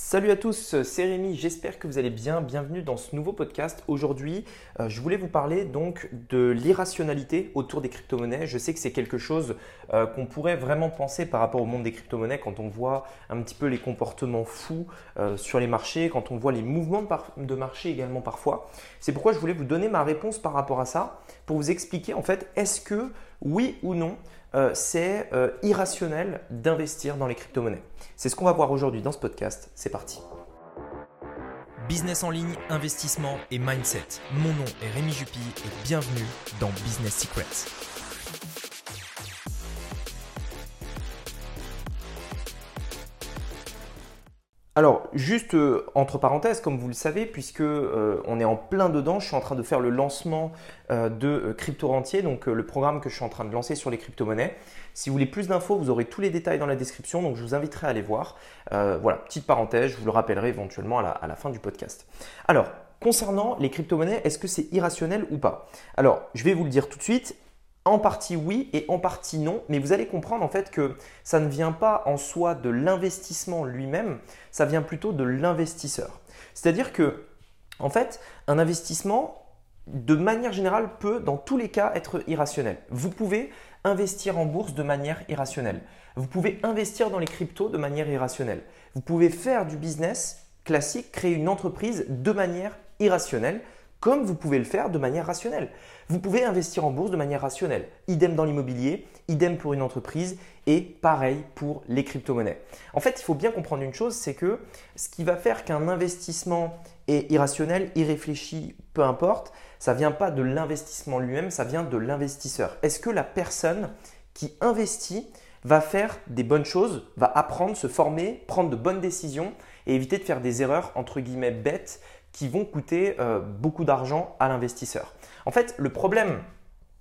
Salut à tous, c'est Rémi, j'espère que vous allez bien. Bienvenue dans ce nouveau podcast. Aujourd'hui, euh, je voulais vous parler donc de l'irrationalité autour des crypto-monnaies. Je sais que c'est quelque chose euh, qu'on pourrait vraiment penser par rapport au monde des crypto-monnaies quand on voit un petit peu les comportements fous euh, sur les marchés, quand on voit les mouvements de, de marché également parfois. C'est pourquoi je voulais vous donner ma réponse par rapport à ça pour vous expliquer en fait est-ce que oui ou non euh, c'est euh, irrationnel d'investir dans les crypto-monnaies. C'est ce qu'on va voir aujourd'hui dans ce podcast. C'est parti. Business en ligne, investissement et mindset. Mon nom est Rémi Jupy et bienvenue dans Business Secrets. Alors, juste euh, entre parenthèses, comme vous le savez, puisque euh, on est en plein dedans, je suis en train de faire le lancement euh, de Crypto Rentier, donc le programme que je suis en train de lancer sur les crypto-monnaies. Si vous voulez plus d'infos, vous aurez tous les détails dans la description, donc je vous inviterai à aller voir. voilà, petite parenthèse, je vous le rappellerai éventuellement à la fin du podcast. Alors, concernant les crypto-monnaies, est-ce que c'est irrationnel ou pas? Alors, je vais vous le dire tout de suite, en partie oui et en partie non, mais vous allez comprendre en fait que ça ne vient pas en soi de l'investissement lui-même, ça vient plutôt de l'investisseur. C'est-à-dire que en fait, un investissement de manière générale peut dans tous les cas être irrationnel. Vous pouvez investir en bourse de manière irrationnelle. Vous pouvez investir dans les cryptos de manière irrationnelle. Vous pouvez faire du business classique, créer une entreprise de manière irrationnelle comme vous pouvez le faire de manière rationnelle. Vous pouvez investir en bourse de manière rationnelle. Idem dans l'immobilier, idem pour une entreprise et pareil pour les crypto-monnaies. En fait, il faut bien comprendre une chose, c'est que ce qui va faire qu'un investissement est irrationnel, irréfléchi, peu importe, ça vient pas de l'investissement lui-même, ça vient de l'investisseur. Est-ce que la personne qui investit va faire des bonnes choses, va apprendre, se former, prendre de bonnes décisions et éviter de faire des erreurs entre guillemets bêtes qui vont coûter euh, beaucoup d'argent à l'investisseur. En fait, le problème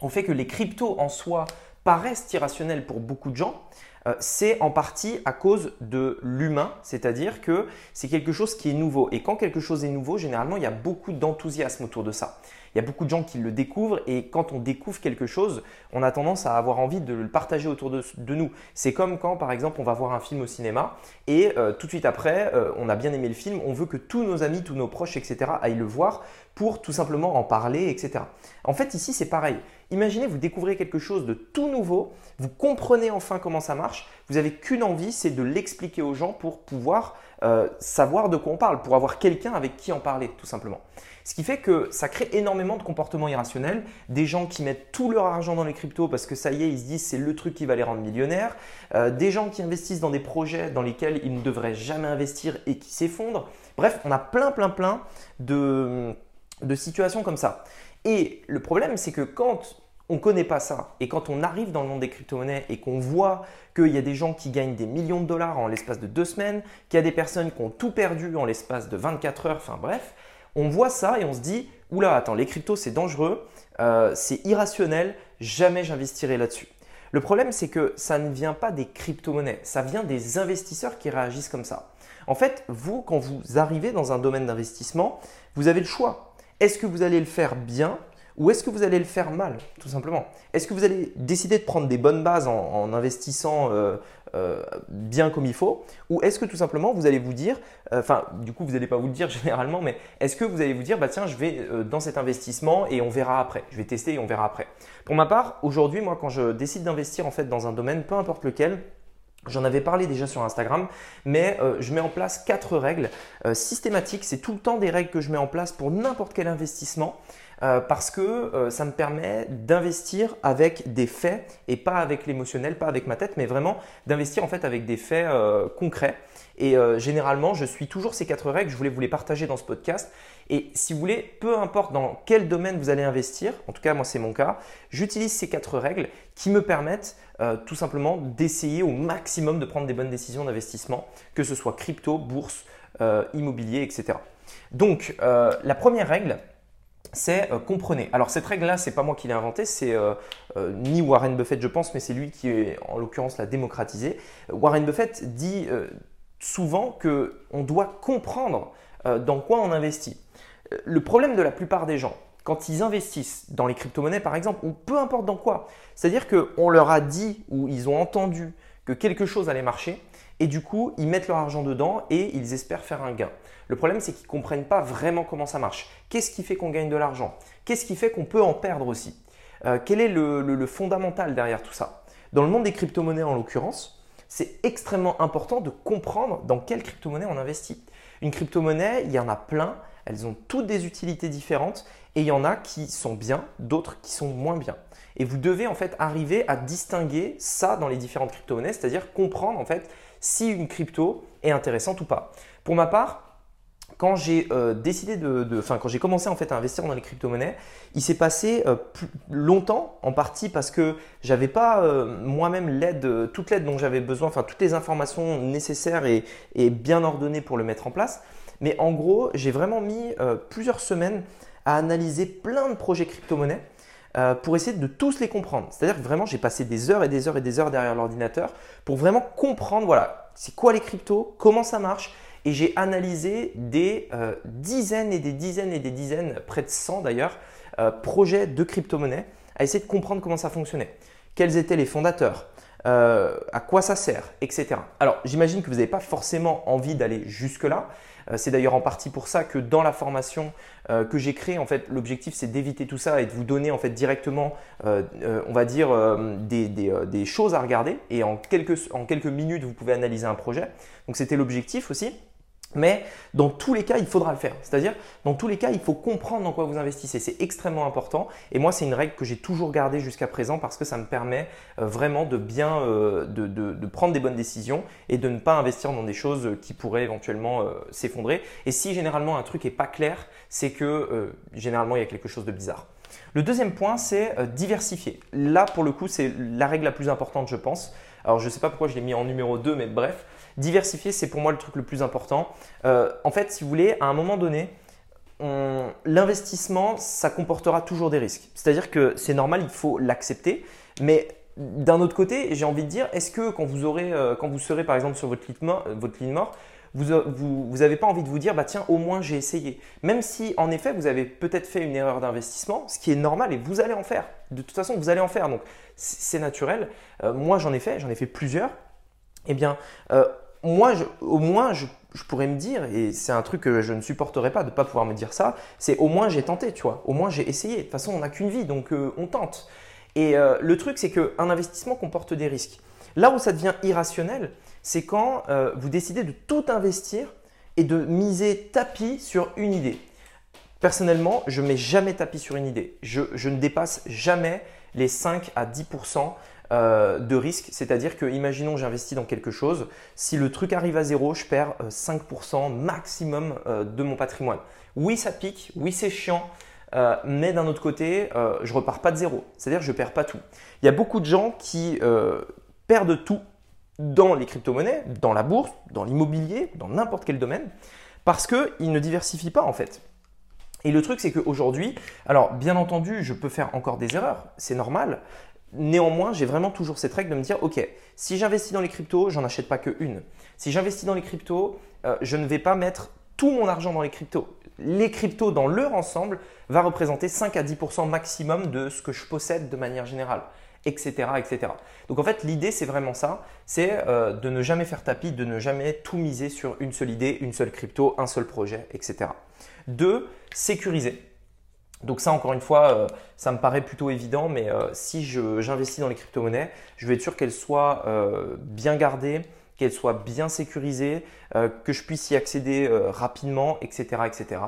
au fait que les cryptos en soi paraissent irrationnels pour beaucoup de gens, euh, c'est en partie à cause de l'humain, c'est-à-dire que c'est quelque chose qui est nouveau. Et quand quelque chose est nouveau, généralement, il y a beaucoup d'enthousiasme autour de ça. Il y a beaucoup de gens qui le découvrent et quand on découvre quelque chose, on a tendance à avoir envie de le partager autour de, nous. C'est comme quand, par exemple, on va voir un film au cinéma et euh, tout de suite après, euh, on a bien aimé le film, on veut que tous nos amis, tous nos proches, etc., aillent le voir tout simplement en parler, etc. En fait, ici, c'est pareil. Imaginez, vous découvrez quelque chose de tout nouveau, vous comprenez enfin comment ça marche, vous n'avez qu'une envie, c'est de l'expliquer aux gens pour pouvoir euh, savoir de quoi on parle, pour avoir quelqu'un avec qui en parler, tout simplement. Ce qui fait que ça crée énormément de comportements irrationnels, des gens qui mettent tout leur argent dans les cryptos parce que ça y est, ils se disent c'est le truc qui va les rendre millionnaires, euh, des gens qui investissent dans des projets dans lesquels ils ne devraient jamais investir et qui s'effondrent. Bref, on a plein, plein, plein de situations comme ça. Et le problème, c'est que quand on ne connaît pas ça et quand on arrive dans le monde des crypto-monnaies et qu'on voit qu'il y a des gens qui gagnent des millions de dollars en l'espace de deux semaines, qu'il y a des personnes qui ont tout perdu en l'espace de 24 heures, enfin bref, on voit ça et on se dit oula, attends, les cryptos c'est dangereux, euh, c'est irrationnel, jamais j'investirai là-dessus. Le problème, c'est que ça ne vient pas des crypto-monnaies, ça vient des investisseurs qui réagissent comme ça. En fait, vous, quand vous arrivez dans un domaine d'investissement, vous avez le choix. Est-ce que vous allez le faire bien ou est-ce que vous allez le faire mal, tout simplement? Est-ce que vous allez décider de prendre des bonnes bases en, investissant euh, euh, bien comme il faut Ou est-ce que tout simplement vous allez vous dire, euh, enfin du coup vous n'allez pas vous le dire généralement, mais est-ce que vous allez vous dire, bah tiens je vais dans cet investissement et on verra après, je vais tester et on verra après. Pour ma part, aujourd'hui moi quand je décide d'investir en fait dans un domaine, peu importe lequel, J'en avais parlé déjà sur Instagram, mais euh, je mets en place quatre règles euh, systématiques. C'est tout le temps des règles que je mets en place pour n'importe quel investissement euh, parce que ça me permet d'investir avec des faits et pas avec l'émotionnel, pas avec ma tête, mais vraiment d'investir en fait avec des faits concrets. Et généralement, je suis toujours ces quatre règles. Je voulais vous les partager dans ce podcast. Et si vous voulez, peu importe dans quel domaine vous allez investir, en tout cas moi c'est mon cas, j'utilise ces quatre règles qui me permettent euh, tout simplement d'essayer au maximum de prendre des bonnes décisions d'investissement, que ce soit crypto, bourse, euh, immobilier, etc. Donc euh, la première règle, c'est comprenez. Alors cette règle-là, c'est pas moi qui l'ai inventée, c'est ni Warren Buffett, je pense, mais c'est lui qui, en l'occurrence, l'a démocratisé. Warren Buffett dit souvent que on doit comprendre dans quoi on investit le problème de la plupart des gens, quand ils investissent dans les crypto-monnaies par exemple, ou peu importe dans quoi, c'est-à-dire qu'on leur a dit ou ils ont entendu que quelque chose allait marcher et du coup, ils mettent leur argent dedans et ils espèrent faire un gain. Le problème, c'est qu'ils ne comprennent pas vraiment comment ça marche. Qu'est-ce qui fait qu'on gagne de l'argent? Qu'est-ce qui fait qu'on peut en perdre aussi? Euh, Quel est le, fondamental derrière tout ça? Dans le monde des crypto-monnaies en l'occurrence, c'est extrêmement important de comprendre dans quelle crypto-monnaie on investit. Une crypto-monnaie, il y en a plein, elles ont toutes des utilités différentes et il y en a qui sont bien, d'autres qui sont moins bien. Et vous devez en fait arriver à distinguer ça dans les différentes crypto-monnaies, c'est-à-dire comprendre en fait si une crypto est intéressante ou pas. Pour ma part, quand j'ai euh, décidé de, enfin quand j'ai commencé en fait à investir dans les crypto-monnaies, il s'est passé euh, longtemps, en partie parce que j'avais pas euh, moi-même l'aide, toute l'aide dont j'avais besoin, enfin toutes les informations nécessaires et, et, bien ordonnées pour le mettre en place. Mais en gros, j'ai vraiment mis plusieurs semaines à analyser plein de projets crypto-monnaies euh, pour essayer de tous les comprendre. C'est-à-dire que vraiment, j'ai passé des heures et des heures et des heures derrière l'ordinateur pour vraiment comprendre, voilà, c'est quoi les cryptos, comment ça marche. Et j'ai analysé des euh, dizaines et des dizaines et des dizaines, près de 100 d'ailleurs, euh, projets de crypto-monnaies à essayer de comprendre comment ça fonctionnait. Quels étaient les fondateurs à quoi ça sert, etc. Alors, j'imagine que vous n'avez pas forcément envie d'aller jusque-là, c'est d'ailleurs en partie pour ça que dans la formation euh, que j'ai créée, en fait, l'objectif c'est d'éviter tout ça et de vous donner en fait directement, euh, on va dire, des, choses à regarder et en quelques minutes vous pouvez analyser un projet. Donc c'était l'objectif aussi. Mais dans tous les cas, il faudra le faire. C'est-à-dire, dans tous les cas, il faut comprendre dans quoi vous investissez. C'est extrêmement important. Et moi, c'est une règle que j'ai toujours gardée jusqu'à présent parce que ça me permet euh, vraiment de bien euh, de, prendre des bonnes décisions et de ne pas investir dans des choses qui pourraient éventuellement euh, s'effondrer. Et si généralement un truc n'est pas clair, c'est que généralement il y a quelque chose de bizarre. Le deuxième point, c'est diversifier. Là, pour le coup, c'est la règle la plus importante, je pense. Alors, je ne sais pas pourquoi je l'ai mis en numéro 2, mais bref. Diversifier, c'est pour moi le truc le plus important. Euh, en fait, si vous voulez, à un moment donné, l'investissement, ça comportera toujours des risques. C'est-à-dire que c'est normal, il faut l'accepter. Mais d'un autre côté, j'ai envie de dire, est-ce que quand vous, euh, serez par exemple sur votre ligne mort, vous n'avez pas envie de vous dire, bah tiens, au moins j'ai essayé. Même si en effet, vous avez peut-être fait une erreur d'investissement, ce qui est normal et vous allez en faire. De toute façon, vous allez en faire. Donc c'est naturel. Euh, moi, j'en ai fait, j'en ai fait plusieurs. Eh bien, moi, au moins, je, pourrais me dire, et c'est un truc que je ne supporterais pas de ne pas pouvoir me dire ça, c'est au moins j'ai tenté, tu vois. Au moins j'ai essayé. De toute façon, on n'a qu'une vie, donc euh, on tente. Et euh, le truc, c'est qu'un investissement comporte des risques. Là où ça devient irrationnel, c'est quand euh, vous décidez de tout investir et de miser tapis sur une idée. Personnellement, je mets jamais tapis sur une idée. Je, je ne dépasse jamais les 5 à 10% euh, de risque. C'est-à-dire que, imaginons j'investis dans quelque chose, si le truc arrive à zéro, je perds 5% euh, maximum euh, de mon patrimoine. Oui, ça pique, oui, c'est chiant, mais d'un autre côté, je repars pas de zéro. C'est-à-dire je perds pas tout. Il y a beaucoup de gens qui perdent tout dans les crypto-monnaies, dans la bourse, dans l'immobilier, dans n'importe quel domaine, parce qu'ils ne diversifient pas en fait. Et le truc, c'est qu'aujourd'hui, alors bien entendu, je peux faire encore des erreurs, c'est normal, Néanmoins, j'ai vraiment toujours cette règle de me dire, OK, si j'investis dans les cryptos, j'en achète pas que une. Si j'investis dans les cryptos, euh, je ne vais pas mettre tout mon argent dans les cryptos. Les cryptos dans leur ensemble va représenter 5 à 10% maximum de ce que je possède de manière générale, etc. etc. Donc en fait, l'idée, c'est vraiment ça, c'est euh, de ne jamais faire tapis, de ne jamais tout miser sur une seule idée, une seule crypto, un seul projet, etc. Deux, sécuriser. Donc ça, encore une fois, euh, ça me paraît plutôt évident, mais euh, si j'investis dans les crypto-monnaies, je vais être sûr qu'elles soient euh, bien gardées, qu'elles soient bien sécurisées, que je puisse y accéder rapidement, etc., etc.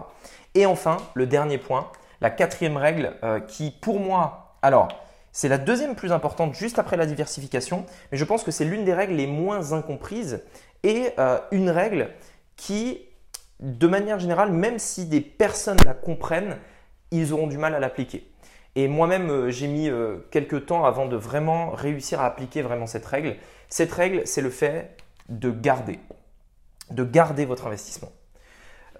Et enfin, le dernier point, la quatrième règle qui, pour moi, alors, c'est la deuxième plus importante juste après la diversification, mais je pense que c'est l'une des règles les moins incomprises et une règle qui, de manière générale, même si des personnes la comprennent, ils auront du mal à l'appliquer. Et moi-même, euh, j'ai mis euh, quelques temps avant de vraiment réussir à appliquer vraiment cette règle. Cette règle, c'est le fait de garder, de garder votre investissement.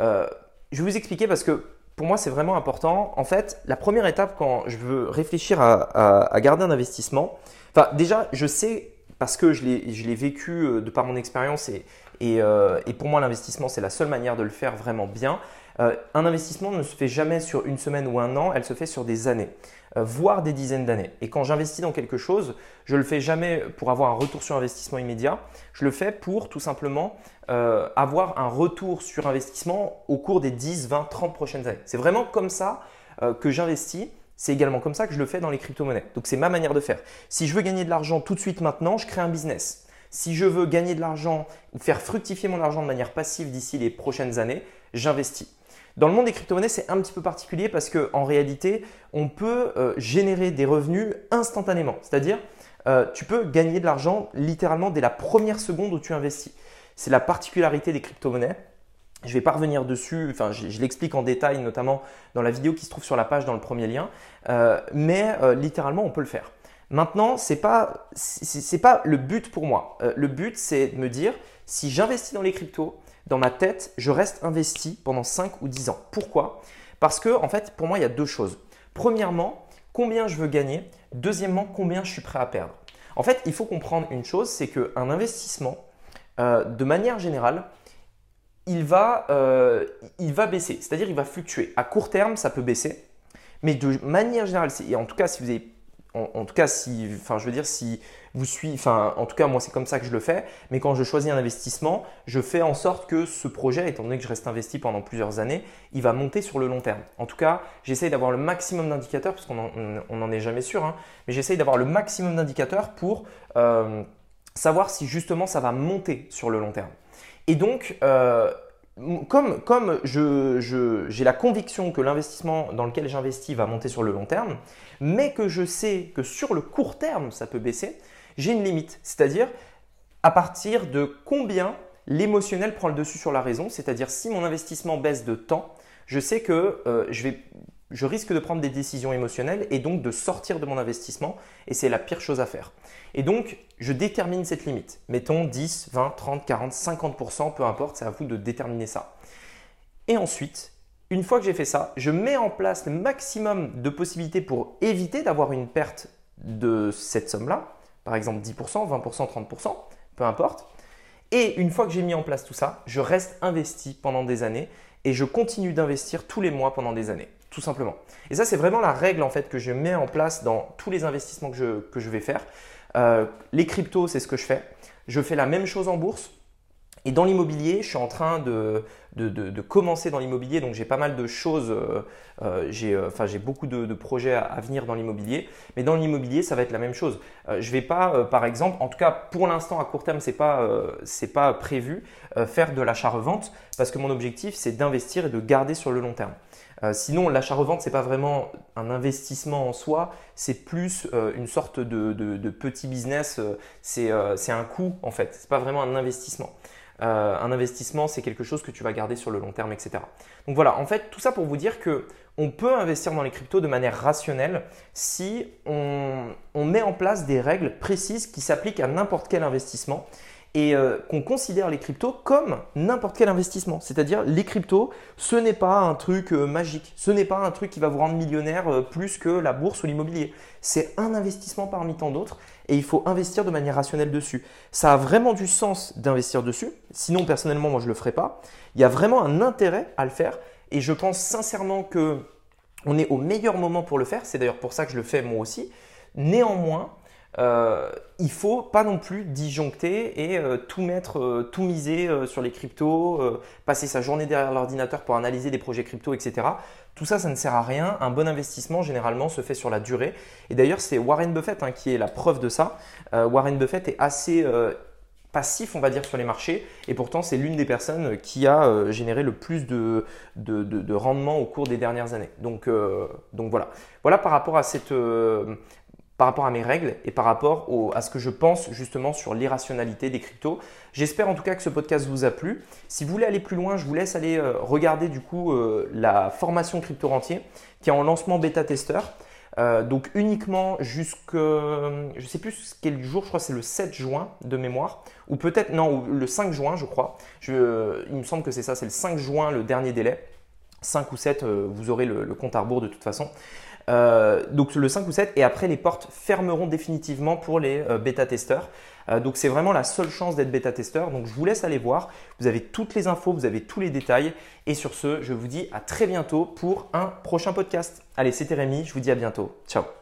Euh, je vais vous expliquer parce que pour moi, c'est vraiment important. En fait, la première étape quand je veux réfléchir à, garder un investissement, enfin déjà, je sais parce que je l'ai vécu de par mon expérience et, Et, pour moi, l'investissement, c'est la seule manière de le faire vraiment bien. un investissement ne se fait jamais sur une semaine ou un an, elle se fait sur des années. Euh, voire des dizaines d'années. Et quand j'investis dans quelque chose, je ne le fais jamais pour avoir un retour sur investissement immédiat, je le fais pour tout simplement euh, avoir un retour sur investissement au cours des 10, 20, 30 prochaines années. C'est vraiment comme ça euh, que j'investis. C'est également comme ça que je le fais dans les crypto-monnaies. Donc c'est ma manière de faire. Si je veux gagner de l'argent tout de suite maintenant, je crée un business. Si je veux gagner de l'argent faire fructifier mon argent de manière passive d'ici les prochaines années, j'investis. Dans le monde des crypto-monnaies, c'est un petit peu particulier parce qu'en réalité, on peut euh, générer des revenus instantanément. C'est-à-dire, euh, tu peux gagner de l'argent littéralement dès la première seconde où tu investis. C'est la particularité des crypto-monnaies. Je ne vais pas revenir dessus, enfin, je, l'explique en détail, notamment dans la vidéo qui se trouve sur la page dans le premier lien, euh, mais littéralement, on peut le faire. Maintenant, ce n'est pas, pas le but pour moi. le but, c'est de me dire, si j'investis dans les cryptos, dans ma tête, je reste investi pendant 5 ou 10 ans. Pourquoi? Parce que, en fait, pour moi, il y a deux choses. Premièrement, combien je veux gagner? Deuxièmement, combien je suis prêt à perdre? En fait, il faut comprendre une chose, c'est qu'un investissement, euh, de manière générale, il va, euh, il va baisser, c'est-à-dire il va fluctuer. À court terme, ça peut baisser, mais de manière générale, et en tout cas, si vous avez en, tout cas, si, enfin, je veux dire, si vous suivez, enfin, en tout cas, moi, c'est comme ça que je le fais. Mais quand je choisis un investissement, je fais en sorte que ce projet, étant donné que je reste investi pendant plusieurs années, il va monter sur le long terme. En tout cas, j'essaye d'avoir le maximum d'indicateurs, parce qu'on n'en est jamais sûr, hein, mais j'essaye d'avoir le maximum d'indicateurs pour euh, savoir si justement ça va monter sur le long terme. Et donc, euh, comme, comme j'ai la conviction que l'investissement dans lequel j'investis va monter sur le long terme, mais que je sais que sur le court terme, ça peut baisser, j'ai une limite. C'est-à-dire à partir de combien l'émotionnel prend le dessus sur la raison. C'est-à-dire si mon investissement baisse de temps, je sais que euh, je vais je risque de prendre des décisions émotionnelles et donc de sortir de mon investissement et c'est la pire chose à faire. Et donc, je détermine cette limite. Mettons 10, 20, 30, 40, 50%, peu importe, c'est à vous de déterminer ça. Et ensuite, une fois que j'ai fait ça, je mets en place le maximum de possibilités pour éviter d'avoir une perte de cette somme-là, par exemple 10%, 20%, 30%, peu importe. Et une fois que j'ai mis en place tout ça, je reste investi pendant des années et je continue d'investir tous les mois pendant des années tout simplement. Et ça, c'est vraiment la règle en fait que je mets en place dans tous les investissements que je, que je vais faire. Euh, les cryptos, c'est ce que je fais. Je fais la même chose en bourse. Et dans l'immobilier, je suis en train de, de, de, commencer dans l'immobilier, donc j'ai pas mal de choses, euh, euh, j'ai beaucoup de, projets à, venir dans l'immobilier, mais dans l'immobilier, ça va être la même chose. je ne vais pas, par exemple, en tout cas pour l'instant à court terme, ce n'est pas, pas prévu, faire de l'achat-revente, parce que mon objectif, c'est d'investir et de garder sur le long terme. Euh, sinon, l'achat-revente, ce n'est pas vraiment un investissement en soi, c'est plus euh, une sorte de, petit business, euh, c'est un coût en fait, ce n'est pas vraiment un investissement. un investissement, c'est quelque chose que tu vas garder sur le long terme, etc. Donc voilà, en fait, tout ça pour vous dire que on peut investir dans les cryptos de manière rationnelle si on met en place des règles précises qui s'appliquent à n'importe quel investissement et euh, qu'on considère les cryptos comme n'importe quel investissement. C'est-à-dire les cryptos, ce n'est pas un truc euh, magique, ce n'est pas un truc qui va vous rendre millionnaire euh, plus que la bourse ou l'immobilier. C'est un investissement parmi tant d'autres et il faut investir de manière rationnelle dessus. Ça a vraiment du sens d'investir dessus, sinon personnellement moi je ne le ferai pas. Il y a vraiment un intérêt à le faire et je pense sincèrement que on est au meilleur moment pour le faire. C'est d'ailleurs pour ça que je le fais moi aussi. Néanmoins, euh, il faut pas non plus disjoncter et euh, tout mettre, euh, tout miser sur les cryptos, passer sa journée derrière l'ordinateur pour analyser des projets crypto, etc. Tout ça, ça ne sert à rien. Un bon investissement, généralement, se fait sur la durée. Et d'ailleurs, c'est Warren Buffett hein, qui est la preuve de ça. Warren Buffett est assez passif, on va dire, sur les marchés. Et pourtant, c'est l'une des personnes qui a généré le plus de, de, rendement au cours des dernières années. Donc voilà. Voilà par rapport à cette, par rapport à mes règles et par rapport à ce que je pense justement sur l'irrationalité des cryptos. J'espère en tout cas que ce podcast vous a plu. Si vous voulez aller plus loin, je vous laisse aller euh, regarder du coup euh, la formation crypto rentier qui est en lancement bêta testeur. Euh, donc uniquement jusque, je sais plus quel jour, je crois que c'est le 7 juin de mémoire, ou peut-être, non, le 5 juin je crois. Il me semble que c'est ça, c'est le 5 juin le dernier délai. 5 ou 7, vous aurez le compte à rebours de toute façon. Donc le 5 ou 7 et après les portes fermeront définitivement pour les bêta-testeurs. donc c'est vraiment la seule chance d'être bêta-testeur. Donc je vous laisse aller voir. Vous avez toutes les infos, vous avez tous les détails. Et sur ce, je vous dis à très bientôt pour un prochain podcast. Allez, c'était Rémi, je vous dis à bientôt. Ciao